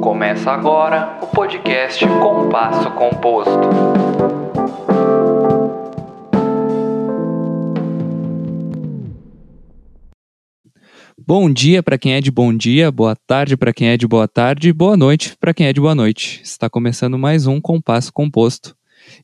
Começa agora o podcast Compasso Composto. Bom dia para quem é de bom dia, boa tarde para quem é de boa tarde, boa noite para quem é de boa noite. Está começando mais um Compasso Composto.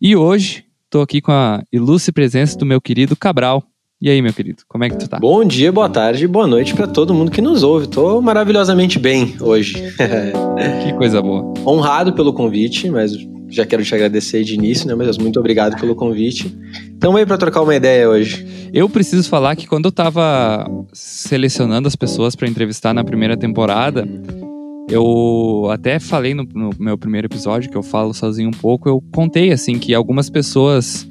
E hoje estou aqui com a ilustre presença do meu querido Cabral. E aí, meu querido, como é que tu tá? Bom dia, boa tarde, boa noite para todo mundo que nos ouve. Tô maravilhosamente bem hoje. que coisa boa. Honrado pelo convite, mas já quero te agradecer de início, né? Mas muito obrigado pelo convite. Estamos aí para trocar uma ideia hoje. Eu preciso falar que quando eu tava selecionando as pessoas para entrevistar na primeira temporada, eu até falei no, no, meu primeiro episódio, que eu falo sozinho um pouco, eu contei assim que algumas pessoas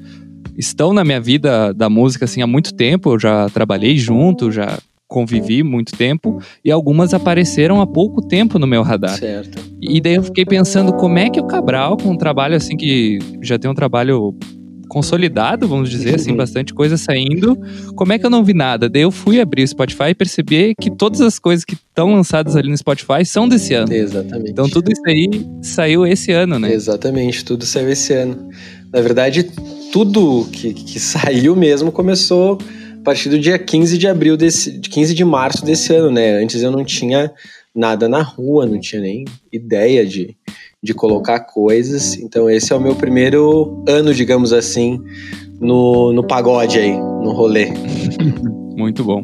estão na minha vida da música assim há muito tempo, eu já trabalhei junto, já convivi muito tempo e algumas apareceram há pouco tempo no meu radar. Certo. E daí eu fiquei pensando como é que o Cabral, com um trabalho assim que já tem um trabalho consolidado, vamos dizer assim, bastante coisa saindo. Como é que eu não vi nada? Daí eu fui abrir o Spotify e perceber que todas as coisas que estão lançadas ali no Spotify são desse ano. Exatamente. Então tudo isso aí saiu esse ano, né? Exatamente, tudo saiu esse ano. Na verdade, tudo que, que saiu mesmo começou a partir do dia 15 de abril desse, 15 de março desse ano, né? Antes eu não tinha nada na rua, não tinha nem ideia de, de colocar coisas. Então esse é o meu primeiro ano, digamos assim, no, no pagode aí, no rolê. Muito bom.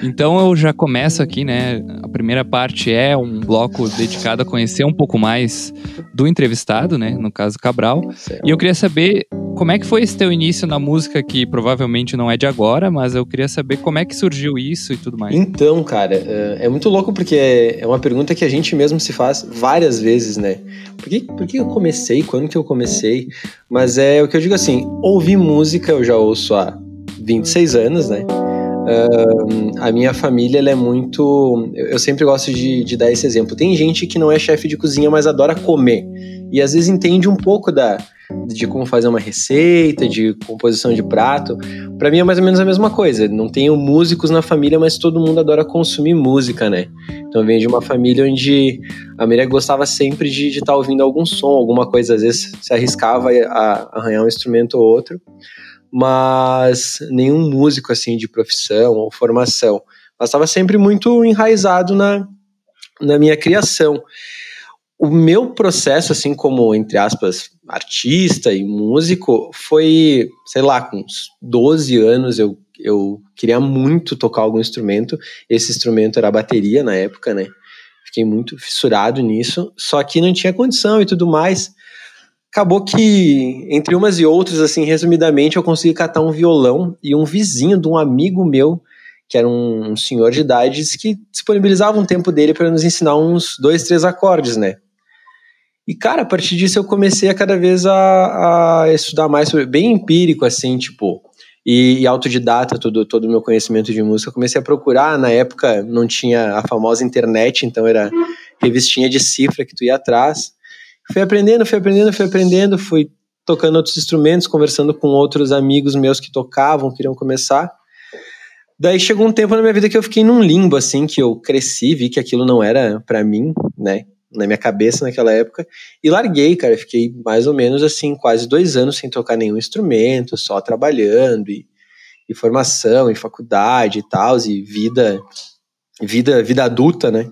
Então eu já começo aqui, né? A primeira parte é um bloco dedicado a conhecer um pouco mais do entrevistado, né? No caso Cabral. Certo. E eu queria saber como é que foi esse teu início na música, que provavelmente não é de agora, mas eu queria saber como é que surgiu isso e tudo mais. Então, cara, é, é muito louco porque é uma pergunta que a gente mesmo se faz várias vezes, né? Por que, por que eu comecei? Quando que eu comecei? Mas é o que eu digo assim, ouvir música eu já ouço há 26 anos, né? Uh, a minha família é muito. Eu sempre gosto de, de, dar esse exemplo. Tem gente que não é chefe de cozinha, mas adora comer. E às vezes entende um pouco da, de como fazer uma receita, de composição de prato. Para mim é mais ou menos a mesma coisa. Não tenho músicos na família, mas todo mundo adora consumir música, né? Então eu venho de uma família onde a Maria gostava sempre de estar tá ouvindo algum som, alguma coisa, às vezes se arriscava a arranhar um instrumento ou outro mas nenhum músico assim de profissão ou formação. Mas estava sempre muito enraizado na, na minha criação. O meu processo, assim como, entre aspas, artista e músico, foi, sei lá, com uns 12 anos eu, eu queria muito tocar algum instrumento. Esse instrumento era a bateria na época, né? Fiquei muito fissurado nisso, só que não tinha condição e tudo mais acabou que, entre umas e outras, assim, resumidamente, eu consegui catar um violão e um vizinho de um amigo meu, que era um, senhor de idade, que disponibilizava um tempo dele para nos ensinar uns dois, três acordes, né? E, cara, a partir disso eu comecei a cada vez a, a estudar mais sobre, bem empírico, assim, tipo, e, e autodidata todo todo o meu conhecimento de música. Comecei a procurar, na época não tinha a famosa internet, então era revistinha de cifra que tu ia atrás. Fui aprendendo, fui aprendendo, fui aprendendo, fui tocando outros instrumentos, conversando com outros amigos meus que tocavam, queriam começar. Daí chegou um tempo na minha vida que eu fiquei num limbo, assim, que eu cresci, vi que aquilo não era para mim, né, na minha cabeça naquela época, e larguei, cara. Fiquei mais ou menos, assim, quase dois anos sem tocar nenhum instrumento, só trabalhando, e, e formação, e faculdade e tal, e vida, vida, vida adulta, né.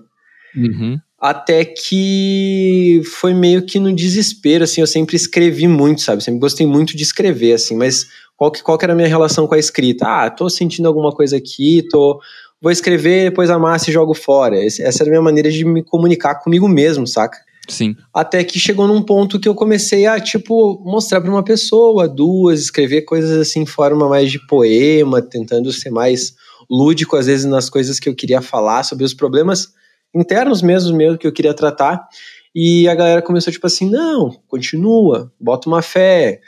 Uhum até que foi meio que no desespero, assim, eu sempre escrevi muito, sabe, sempre gostei muito de escrever, assim, mas qual que, qual que era a minha relação com a escrita? Ah, tô sentindo alguma coisa aqui, tô, vou escrever, depois amasso e jogo fora, essa era a minha maneira de me comunicar comigo mesmo, saca? Sim. Até que chegou num ponto que eu comecei a, tipo, mostrar para uma pessoa, duas, escrever coisas assim em forma mais de poema, tentando ser mais lúdico, às vezes, nas coisas que eu queria falar, sobre os problemas internos mesmo, mesmo que eu queria tratar. E a galera começou tipo assim: não, continua, bota uma fé,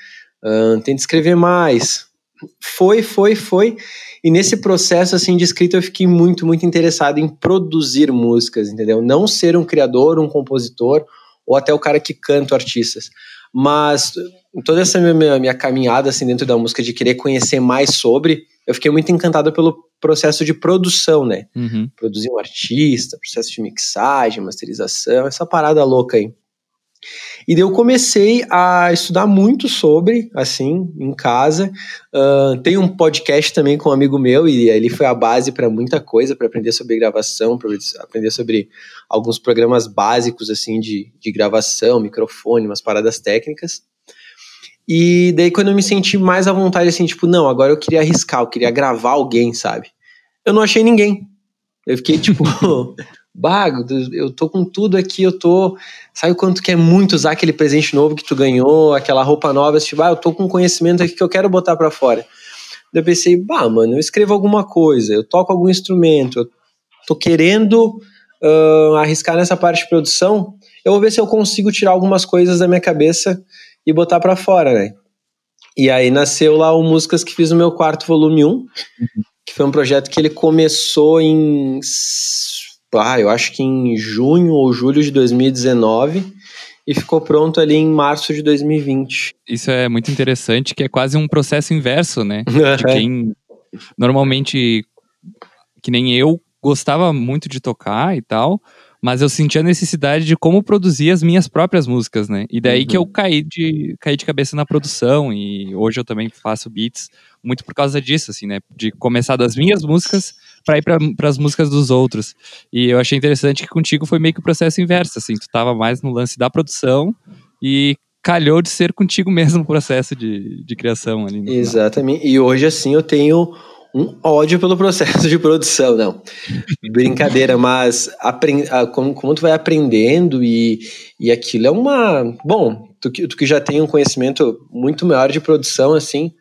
uh, tenta escrever mais. Foi, foi, foi. E nesse processo assim de escrita eu fiquei muito, muito interessado em produzir músicas, entendeu? Não ser um criador, um compositor ou até o cara que canta artistas, Mas toda essa minha, minha caminhada assim dentro da música de querer conhecer mais sobre, eu fiquei muito encantado pelo processo de produção, né? Uhum. Produzir um artista, processo de mixagem, masterização, essa parada louca aí. E eu comecei a estudar muito sobre, assim, em casa. Uh, tem um podcast também com um amigo meu, e ele foi a base para muita coisa, para aprender sobre gravação, para aprender sobre alguns programas básicos, assim, de, de gravação, microfone, umas paradas técnicas. E daí quando eu me senti mais à vontade, assim, tipo, não, agora eu queria arriscar, eu queria gravar alguém, sabe? Eu não achei ninguém. Eu fiquei tipo, bago, eu tô com tudo aqui, eu tô. Sabe quanto quer muito usar aquele presente novo que tu ganhou, aquela roupa nova, tipo, ah, eu tô com conhecimento aqui que eu quero botar para fora. Daí eu pensei, bah, mano, eu escrevo alguma coisa, eu toco algum instrumento, eu tô querendo uh, arriscar nessa parte de produção, eu vou ver se eu consigo tirar algumas coisas da minha cabeça e botar para fora, né? E aí nasceu lá o Músicas que fiz no meu quarto volume 1, que foi um projeto que ele começou em ah, eu acho que em junho ou julho de 2019 e ficou pronto ali em março de 2020. Isso é muito interessante, que é quase um processo inverso, né? De quem normalmente, que nem eu, gostava muito de tocar e tal, mas eu sentia a necessidade de como produzir as minhas próprias músicas, né? E daí uhum. que eu caí de, caí de cabeça na produção e hoje eu também faço beats muito por causa disso, assim, né? De começar das minhas músicas para ir para as músicas dos outros. E eu achei interessante que contigo foi meio que o processo inverso, assim, tu tava mais no lance da produção e calhou de ser contigo mesmo o processo de, de criação ali. Exatamente. Final. E hoje, assim, eu tenho um ódio pelo processo de produção, não. Brincadeira, mas aprend, como, como tu vai aprendendo e, e aquilo é uma. Bom, tu, tu que já tem um conhecimento muito maior de produção, assim,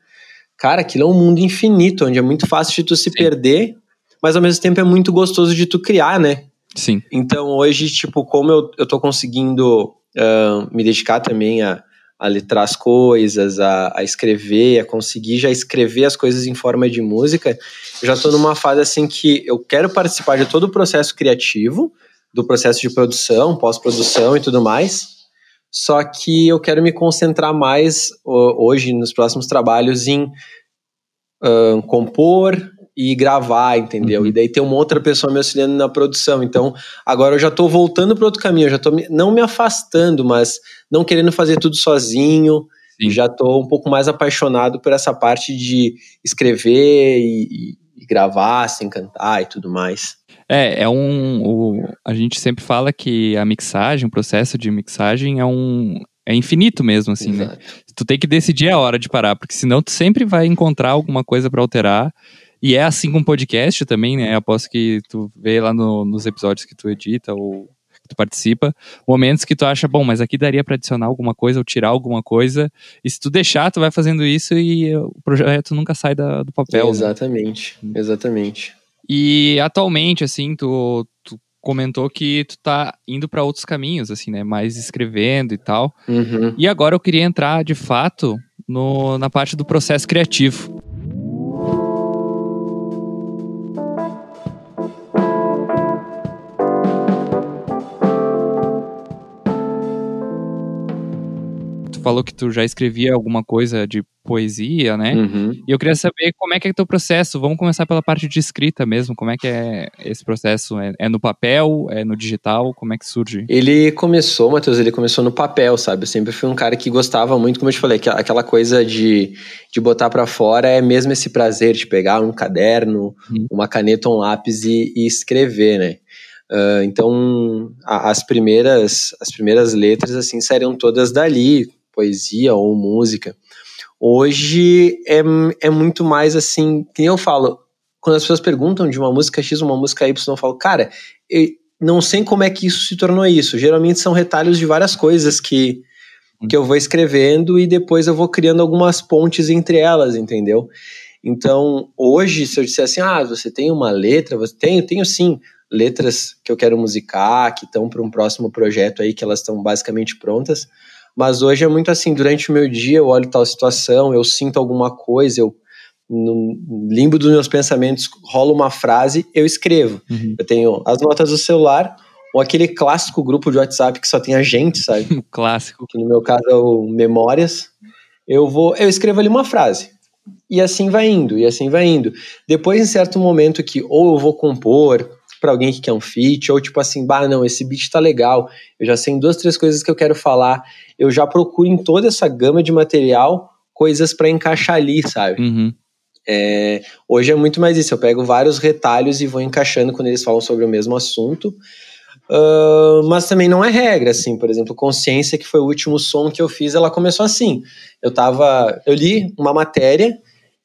cara, aquilo é um mundo infinito, onde é muito fácil de tu se Sim. perder mas ao mesmo tempo é muito gostoso de tu criar, né? Sim. Então hoje, tipo, como eu, eu tô conseguindo uh, me dedicar também a, a letrar as coisas, a, a, escrever, a conseguir já escrever as coisas em forma de música, eu já tô numa fase assim que eu quero participar de todo o processo criativo, do processo de produção, pós-produção e tudo mais. Só que eu quero me concentrar mais hoje, nos próximos trabalhos, em uh, compor, e gravar, entendeu? Uhum. E daí tem uma outra pessoa me auxiliando na produção. Então, agora eu já tô voltando para outro caminho, eu já tô me, não me afastando, mas não querendo fazer tudo sozinho. Sim. Já tô um pouco mais apaixonado por essa parte de escrever e, e gravar, sem cantar e tudo mais. É, é um. O, a gente sempre fala que a mixagem, o processo de mixagem é um. É infinito mesmo, assim, né? Exato. né? Tu tem que decidir a hora de parar, porque senão tu sempre vai encontrar alguma coisa para alterar e é assim com podcast também, né? Aposto que tu vê lá no, nos episódios que tu edita ou que tu participa, momentos que tu acha, bom, mas aqui daria para adicionar alguma coisa ou tirar alguma coisa. E se tu deixar, tu vai fazendo isso e o projeto nunca sai da, do papel. Né? Exatamente, né? exatamente. E atualmente, assim, tu, tu comentou que tu tá indo para outros caminhos, assim, né? Mais escrevendo e tal. Uhum. E agora eu queria entrar, de fato, no, na parte do processo criativo. Falou que tu já escrevia alguma coisa de poesia, né? Uhum. E eu queria saber como é que é o teu processo. Vamos começar pela parte de escrita mesmo. Como é que é esse processo? É, é no papel? É no digital? Como é que surge? Ele começou, Matheus, ele começou no papel, sabe? Eu sempre fui um cara que gostava muito, como eu te falei, aquela coisa de, de botar para fora é mesmo esse prazer de pegar um caderno, uhum. uma caneta, um lápis e, e escrever, né? Uh, então, a, as primeiras as primeiras letras assim saíram todas dali, poesia ou música. Hoje é, é muito mais assim, que eu falo, quando as pessoas perguntam de uma música X ou uma música Y, eu falo, cara, eu não sei como é que isso se tornou isso. Geralmente são retalhos de várias coisas que, que eu vou escrevendo e depois eu vou criando algumas pontes entre elas, entendeu? Então, hoje, se eu disser assim, ah, você tem uma letra, você tem, tenho sim letras que eu quero musicar, que estão para um próximo projeto aí, que elas estão basicamente prontas. Mas hoje é muito assim, durante o meu dia eu olho tal situação, eu sinto alguma coisa, eu no limbo dos meus pensamentos rola uma frase, eu escrevo. Uhum. Eu tenho as notas do celular ou aquele clássico grupo de WhatsApp que só tem a gente, sabe? Clássico. Que no meu caso é o Memórias. Eu vou, eu escrevo ali uma frase. E assim vai indo, e assim vai indo. Depois, em certo momento que ou eu vou compor para alguém que quer um feat, ou tipo assim, bah, não, esse beat tá legal, eu já sei duas, três coisas que eu quero falar, eu já procuro em toda essa gama de material coisas para encaixar ali, sabe? Uhum. É, hoje é muito mais isso, eu pego vários retalhos e vou encaixando quando eles falam sobre o mesmo assunto. Uh, mas também não é regra, assim, por exemplo, Consciência, que foi o último som que eu fiz, ela começou assim. Eu tava. Eu li uma matéria,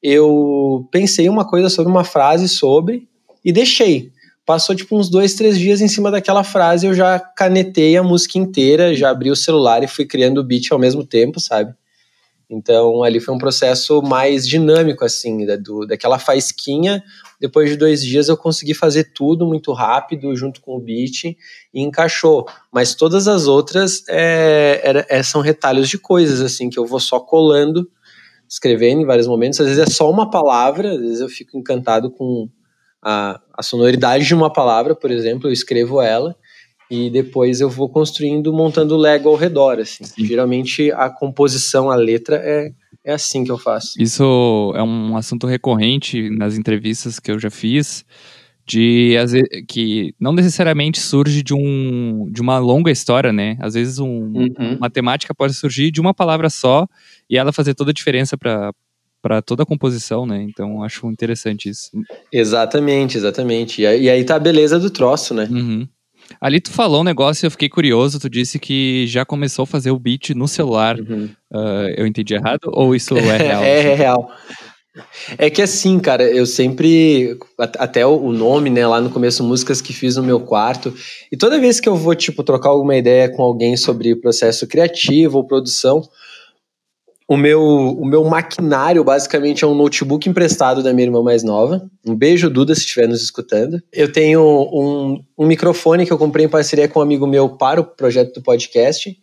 eu pensei uma coisa sobre uma frase sobre e deixei. Passou tipo uns dois, três dias em cima daquela frase, eu já canetei a música inteira, já abri o celular e fui criando o beat ao mesmo tempo, sabe? Então ali foi um processo mais dinâmico, assim, da, do, daquela faisquinha. Depois de dois dias eu consegui fazer tudo muito rápido, junto com o beat, e encaixou. Mas todas as outras é, era, é, são retalhos de coisas, assim, que eu vou só colando, escrevendo em vários momentos. Às vezes é só uma palavra, às vezes eu fico encantado com a, a sonoridade de uma palavra, por exemplo, eu escrevo ela e depois eu vou construindo, montando Lego ao redor, assim. Sim. Geralmente a composição, a letra é, é assim que eu faço. Isso é um assunto recorrente nas entrevistas que eu já fiz, de que não necessariamente surge de, um, de uma longa história, né? Às vezes um, uhum. uma temática pode surgir de uma palavra só e ela fazer toda a diferença para para toda a composição, né? Então acho interessante isso. Exatamente, exatamente. E aí tá a beleza do troço, né? Uhum. Ali tu falou um negócio e eu fiquei curioso. Tu disse que já começou a fazer o beat no celular. Uhum. Uh, eu entendi errado ou isso é real? é, é real. É que assim, cara, eu sempre. Até o nome, né, lá no começo, músicas que fiz no meu quarto. E toda vez que eu vou, tipo, trocar alguma ideia com alguém sobre processo criativo ou produção, o meu, o meu maquinário basicamente é um notebook emprestado da minha irmã mais nova. Um beijo, Duda, se estiver nos escutando. Eu tenho um, um microfone que eu comprei em parceria com um amigo meu para o projeto do podcast.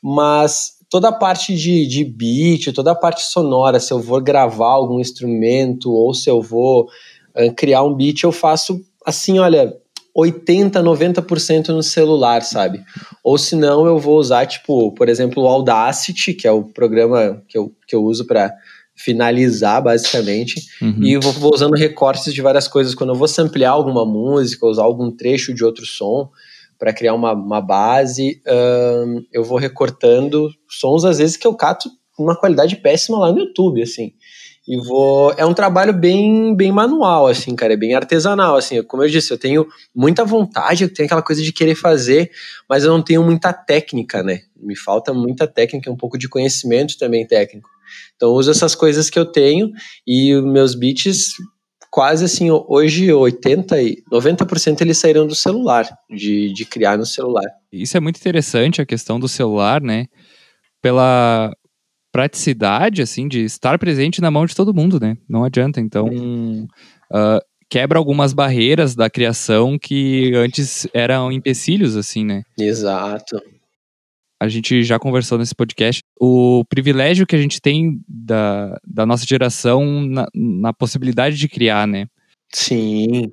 Mas toda a parte de, de beat, toda a parte sonora, se eu vou gravar algum instrumento ou se eu vou uh, criar um beat, eu faço assim, olha, 80, 90% no celular, sabe? Ou se não, eu vou usar, tipo, por exemplo, o Audacity, que é o programa que eu, que eu uso para finalizar, basicamente, uhum. e vou, vou, usando recortes de várias coisas. Quando eu vou samplear alguma música, usar algum trecho de outro som para criar uma, uma base, eu vou recortando sons, às vezes, que eu cato uma qualidade péssima lá no YouTube, assim e vou é um trabalho bem bem manual assim cara é bem artesanal assim como eu disse eu tenho muita vontade eu tenho aquela coisa de querer fazer mas eu não tenho muita técnica né? Me falta muita técnica um pouco de conhecimento também técnico. Então eu uso essas coisas que eu tenho e meus beats quase assim hoje 80 e 90% eles saíram do celular de, de criar no celular. Isso é muito interessante a questão do celular né? Pela praticidade, assim, de estar presente na mão de todo mundo, né? Não adianta. Então, uh, quebra algumas barreiras da criação que antes eram empecilhos, assim, né? Exato. A gente já conversou nesse podcast. O privilégio que a gente tem da, da nossa geração na, na possibilidade de criar, né? Sim,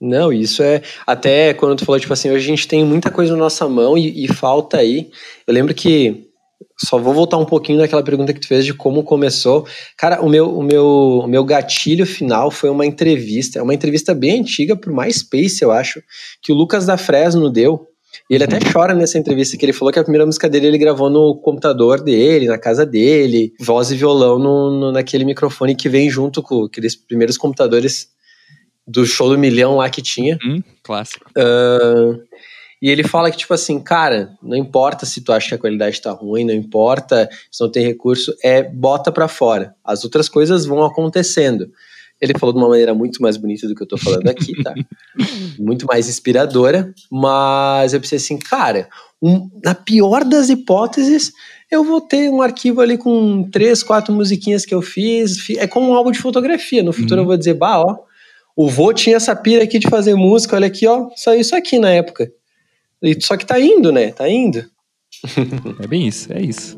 não, isso é. Até quando tu falou, tipo assim, hoje a gente tem muita coisa na nossa mão e, e, falta aí. Eu lembro que só vou voltar um pouquinho naquela pergunta que tu fez de como começou. Cara, o meu, o meu, o meu gatilho final foi uma entrevista, é uma entrevista bem antiga pro MySpace, eu acho, que o Lucas da Fresno deu. E ele até uhum. chora nessa entrevista, que ele falou que a primeira música dele ele gravou no computador dele, na casa dele, voz e violão no, no naquele microfone que vem junto com aqueles primeiros computadores do show do milhão lá que tinha. Hum, clássico. Uh, e ele fala que, tipo assim, cara, não importa se tu acha que a qualidade tá ruim, não importa se não tem recurso, é bota para fora. As outras coisas vão acontecendo. Ele falou de uma maneira muito mais bonita do que eu tô falando aqui, tá? muito mais inspiradora, mas eu pensei assim, cara, um, na pior das hipóteses, eu vou ter um arquivo ali com três, quatro musiquinhas que eu fiz. É como um álbum de fotografia. No futuro uhum. eu vou dizer, bah, ó, o vô tinha essa pira aqui de fazer música, olha aqui, ó, só isso aqui na época. Só que tá indo, né? Tá indo. é bem isso, é isso.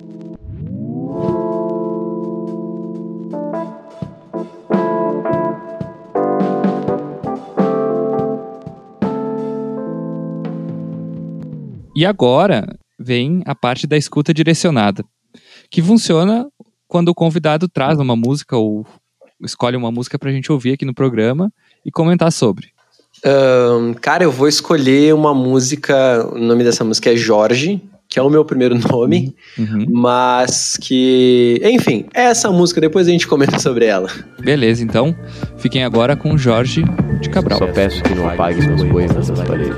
E agora vem a parte da escuta direcionada, que funciona quando o convidado traz uma música ou escolhe uma música pra gente ouvir aqui no programa e comentar sobre. Ahn, cara, eu vou escolher uma música. O nome dessa música é Jorge, que é o meu primeiro nome, Uhum. mas que. Enfim, é essa música, depois a gente comenta sobre ela. Beleza, então fiquem agora com Jorge de Cabral. Só peço que não apagues meus poemas das paredes.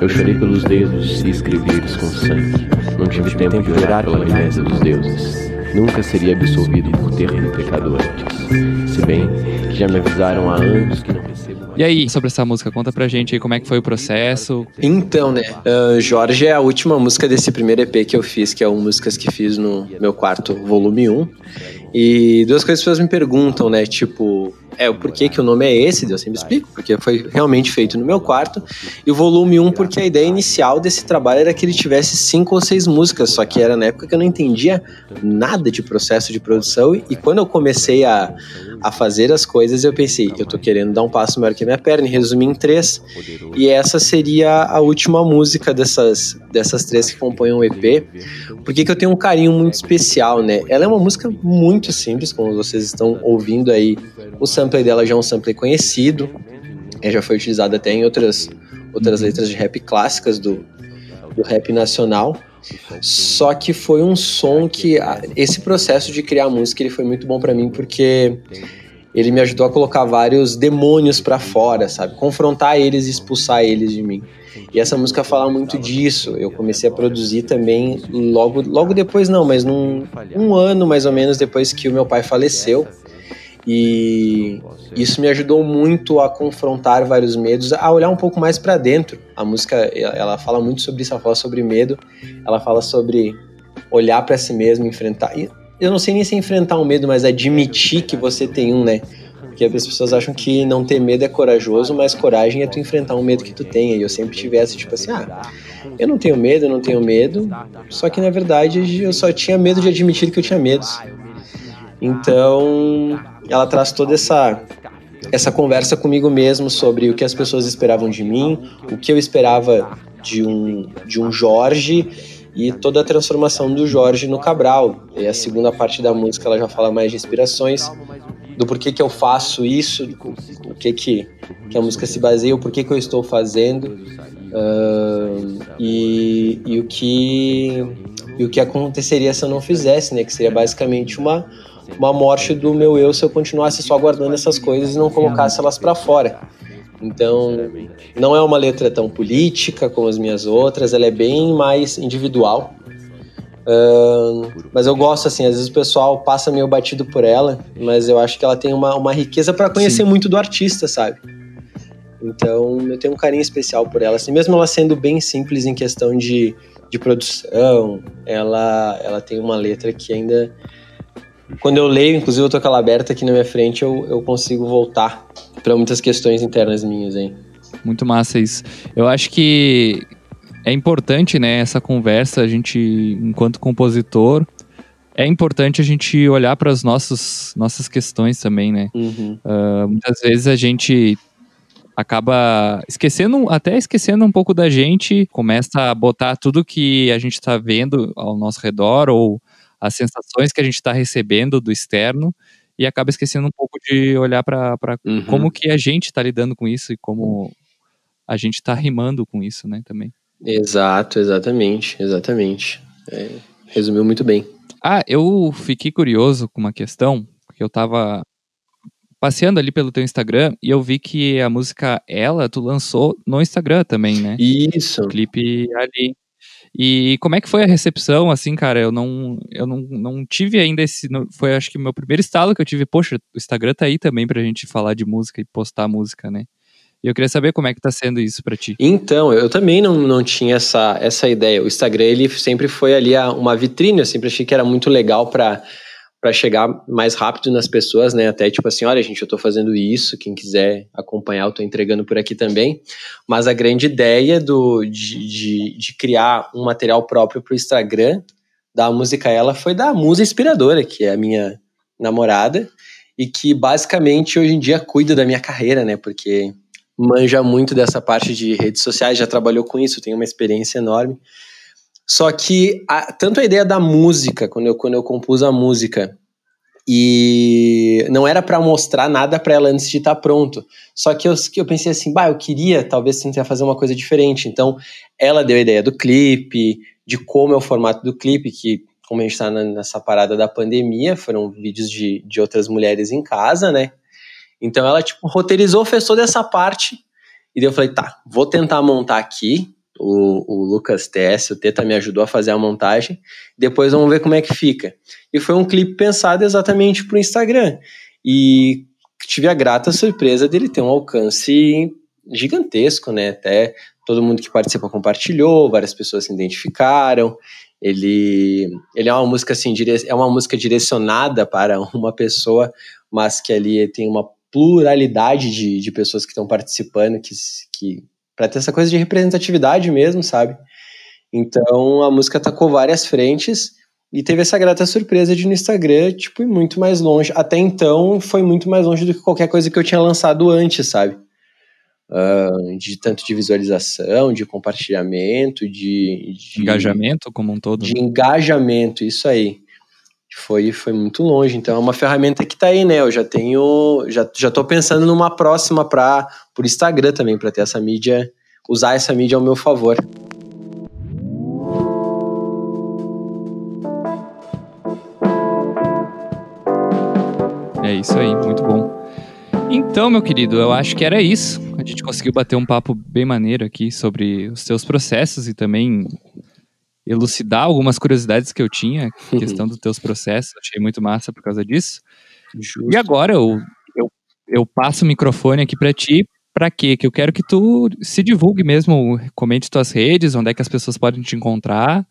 Eu chorei pelos dedos e escrevi eles com sangue. Não tive tempo de orar pela amnésia dos deuses. Nunca seria absolvido por ter pecado antes. Se bem que já me avisaram há anos que não recebo mais. E aí, sobre essa música, conta pra gente aí como é que foi o processo. Então, né? ah, Jorge é a última música desse primeiro EP que eu fiz, que é o Músicas que fiz no meu quarto, volume 1. E duas coisas que as pessoas me perguntam, né? Tipo, é o porquê que o nome é esse, eu sempre explico, porque foi realmente feito no meu quarto. E o volume 1, porque a ideia inicial desse trabalho era que ele tivesse cinco ou seis músicas, só que era na época que eu não entendia nada de processo de produção. E quando eu comecei a, a fazer as coisas, eu pensei, eu tô querendo dar um passo maior que a minha perna, e resumi em três. E essa seria a última música dessas, dessas três que compõem o EP. Por que que eu tenho um carinho muito especial, né? Ela é uma música muito simples, como vocês estão ouvindo aí. O sampler dela já é um sampler conhecido, é, já foi utilizado até em outras, outras letras de rap clássicas do, do rap nacional. Só que foi um som que esse processo de criar música ele foi muito bom pra mim porque ele me ajudou a colocar vários demônios pra fora, sabe? Confrontar eles e expulsar eles de mim. E essa música fala muito disso. Eu comecei a produzir também logo, logo depois, não, mas num um ano mais ou menos depois que o meu pai faleceu. E isso me ajudou muito a confrontar vários medos, a olhar um pouco mais pra dentro. A música, ela fala muito sobre isso, ela fala sobre medo, ela fala sobre olhar pra si mesmo, enfrentar. Eu não sei nem se é enfrentar um medo, mas admitir que você tem um, né? Porque as pessoas acham que não ter medo é corajoso, mas coragem é tu enfrentar um medo que tu tenha. E eu sempre tive essa, tipo assim, ah, eu não tenho medo, eu não tenho medo. Só que na verdade eu só tinha medo de admitir que eu tinha medos. Então, ela traz toda essa essa conversa comigo mesmo sobre o que as pessoas esperavam de mim, o que eu esperava de um de um Jorge e toda a transformação do Jorge no Cabral. E a segunda parte da música ela já fala mais de inspirações, do porquê que eu faço isso, o que que, que a música se baseia, o porquê que eu estou fazendo ahn, e, e o que e o que aconteceria se eu não fizesse, né? Que seria basicamente uma uma morte do meu eu se eu continuasse só guardando essas coisas e não colocasse elas pra fora. Então, não é uma letra tão política como as minhas outras, ela é bem mais individual. Ahn, mas eu gosto, assim, às vezes o pessoal passa meio batido por ela, mas eu acho que ela tem uma, uma riqueza para conhecer Sim. muito do artista, sabe? Então, eu tenho um carinho especial por ela. Assim, mesmo ela sendo bem simples em questão de, de produção, ela, ela tem uma letra que ainda. Quando eu leio, inclusive eu tô com ela aberta aqui na minha frente, eu, eu consigo voltar para muitas questões internas minhas, hein? Muito massa isso. Eu acho que é importante, né, essa conversa, a gente, enquanto compositor, é importante a gente olhar para as nossas, nossas questões também, né? Uhum. Ah, muitas vezes a gente acaba esquecendo, até esquecendo um pouco da gente, começa a botar tudo que a gente está vendo ao nosso redor ou as sensações que a gente está recebendo do externo e acaba esquecendo um pouco de olhar para Uhum. como que a gente está lidando com isso e como a gente está rimando com isso, né, também. Exato, exatamente, exatamente. É, resumiu muito bem. Ah, eu fiquei curioso com uma questão, porque eu tava passeando ali pelo teu Instagram e eu vi que a música Ela tu lançou no Instagram também, né? Isso. O clipe ali. E como é que foi a recepção, assim, cara? Eu não, eu não, não tive ainda esse. não- foi acho que o meu primeiro estalo que eu tive. Poxa, o Instagram tá aí também pra gente falar de música e postar música, né? E eu queria saber como é que tá sendo isso pra ti. Então, eu também não, não tinha essa, essa ideia. O Instagram, ele sempre foi ali uma vitrine, eu sempre achei que era muito legal para para chegar mais rápido nas pessoas, né? Até tipo assim, olha, gente, eu tô fazendo isso, quem quiser acompanhar, eu tô entregando por aqui também. Mas a grande ideia do, de, de, de criar um material próprio pro Instagram da música ela foi da musa inspiradora, que é a minha namorada, e que basicamente hoje em dia cuida da minha carreira, né? Porque manja muito dessa parte de redes sociais, já trabalhou com isso, tem uma experiência enorme. Só que a, tanto a ideia da música, quando eu, quando eu compus a música, e não era para mostrar nada para ela antes de estar tá pronto. Só que eu, que eu pensei assim, bah, eu queria talvez tentar fazer uma coisa diferente. Então, ela deu a ideia do clipe, de como é o formato do clipe, que como a gente está nessa parada da pandemia, foram vídeos de, de outras mulheres em casa, né? Então ela, tipo, roteirizou, fez toda essa parte. E daí eu falei, tá, vou tentar montar aqui. O, o Lucas TS, o Teta me ajudou a fazer a montagem. Depois vamos ver como é que fica. E foi um clipe pensado exatamente pro Instagram. E tive a grata surpresa dele ter um alcance gigantesco, né? Até todo mundo que participa compartilhou, várias pessoas se identificaram. Ele, ele é uma música assim, é uma música direcionada para uma pessoa, mas que ali tem uma pluralidade de, de pessoas que estão participando, que, que para ter essa coisa de representatividade mesmo, sabe? Então a música tacou várias frentes e teve essa grata surpresa de no Instagram, tipo, ir muito mais longe. Até então foi muito mais longe do que qualquer coisa que eu tinha lançado antes, sabe? uh, de tanto de visualização, de compartilhamento, de, de, engajamento como um todo. De engajamento, isso aí. Foi, foi muito longe. Então é uma ferramenta que está aí, né? Eu já tenho, já, já tô pensando numa próxima para por Instagram também, para ter essa mídia, usar essa mídia ao meu favor. É isso aí, muito bom. Então, meu querido, eu acho que era isso. A gente conseguiu bater um papo bem maneiro aqui sobre os seus processos e também elucidar algumas curiosidades que eu tinha, questão dos teus processos. Achei muito massa por causa disso. Justo. E agora eu, eu, eu passo o microfone aqui para ti. Para quê? Que eu quero que tu se divulgue mesmo, comente tuas redes, onde é que as pessoas podem te encontrar.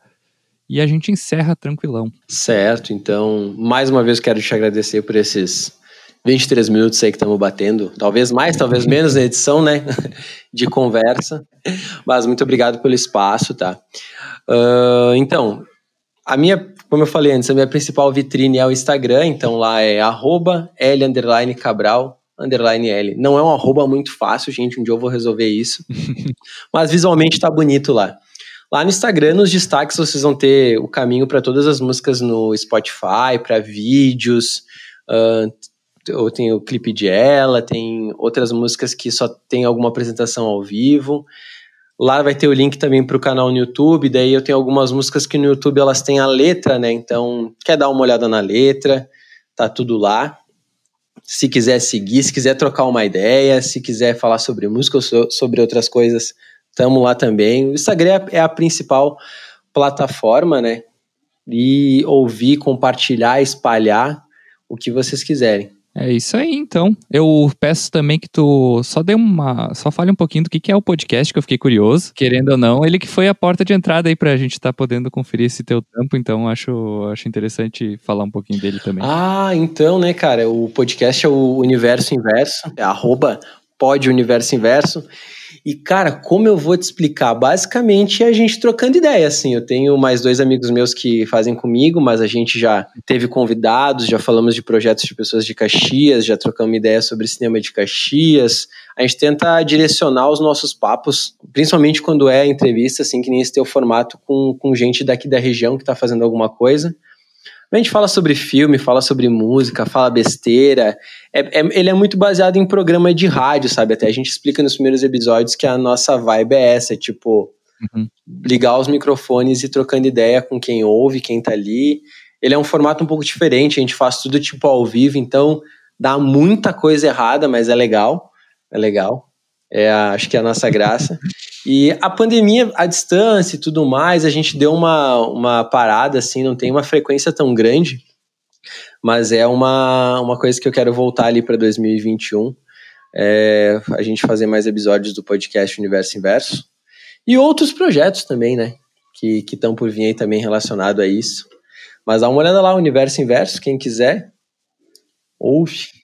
E a gente encerra tranquilão. Certo, então, mais uma vez quero te agradecer por esses 23 minutos aí que estamos batendo, talvez mais, talvez menos na edição, né, de conversa, mas muito obrigado pelo espaço, tá? Uh, então, a minha, como eu falei antes, a minha principal vitrine é o Instagram, então lá é arroba L underline Cabral underline L. Não é um arroba muito fácil, gente, um dia eu vou resolver isso, mas visualmente tá bonito lá. Lá no Instagram, nos destaques, vocês vão ter o caminho para todas as músicas no Spotify, para vídeos, uh, eu tenho o clipe de ela, tem outras músicas que só tem alguma apresentação ao vivo. Lá vai ter o link também para o canal no YouTube, daí eu tenho algumas músicas que no YouTube elas têm a letra, né? Então, quer dar uma olhada na letra, tá tudo lá. Se quiser seguir, se quiser trocar uma ideia, se quiser falar sobre música ou sobre outras coisas, tamo lá também. O Instagram é a principal plataforma, né? E ouvir, compartilhar, espalhar o que vocês quiserem. É isso aí, então. Eu peço também que tu só dê uma. Só fale um pouquinho do que, que é o podcast, que eu fiquei curioso. Querendo ou não, ele que foi a porta de entrada aí pra gente estar tá podendo conferir esse teu tempo, então acho, acho interessante falar um pouquinho dele também. Ah, então, né, cara? O podcast é o Universo Inverso, é arroba pode Universo Inverso. E, cara, como eu vou te explicar? Basicamente é a gente trocando ideia, assim. Eu tenho mais dois amigos meus que fazem comigo, mas a gente já teve convidados, já falamos de projetos de pessoas de Caxias, já trocamos ideia sobre cinema de Caxias. A gente tenta direcionar os nossos papos, principalmente quando é entrevista, assim, que nem esse teu formato, com, com gente daqui da região que está fazendo alguma coisa. A gente fala sobre filme, fala sobre música, fala besteira. É, é, ele é muito baseado em programa de rádio, sabe? Até a gente explica nos primeiros episódios que a nossa vibe é essa, tipo, uhum. ligar os microfones e trocando ideia com quem ouve, quem tá ali. Ele é um formato um pouco diferente, a gente faz tudo tipo ao vivo, então dá muita coisa errada, mas é legal. É legal. É, acho que é a nossa graça. E a pandemia, a distância e tudo mais, a gente deu uma, uma parada, assim, não tem uma frequência tão grande, mas é uma, uma coisa que eu quero voltar ali para 2021. É, a gente fazer mais episódios do podcast Universo Inverso. E outros projetos também, né? Que estão por vir aí também relacionado a isso. Mas dá uma olhada lá, Universo Inverso, quem quiser. Ouve.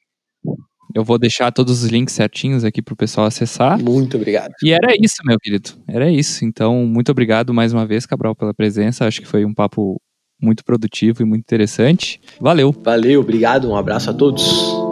Eu vou deixar todos os links certinhos aqui pro pessoal acessar. Muito obrigado. E era isso, meu querido. Era isso. Então, muito obrigado mais uma vez, Cabral, pela presença. Acho que foi um papo muito produtivo e muito interessante. Valeu. Valeu, obrigado. Um abraço a todos.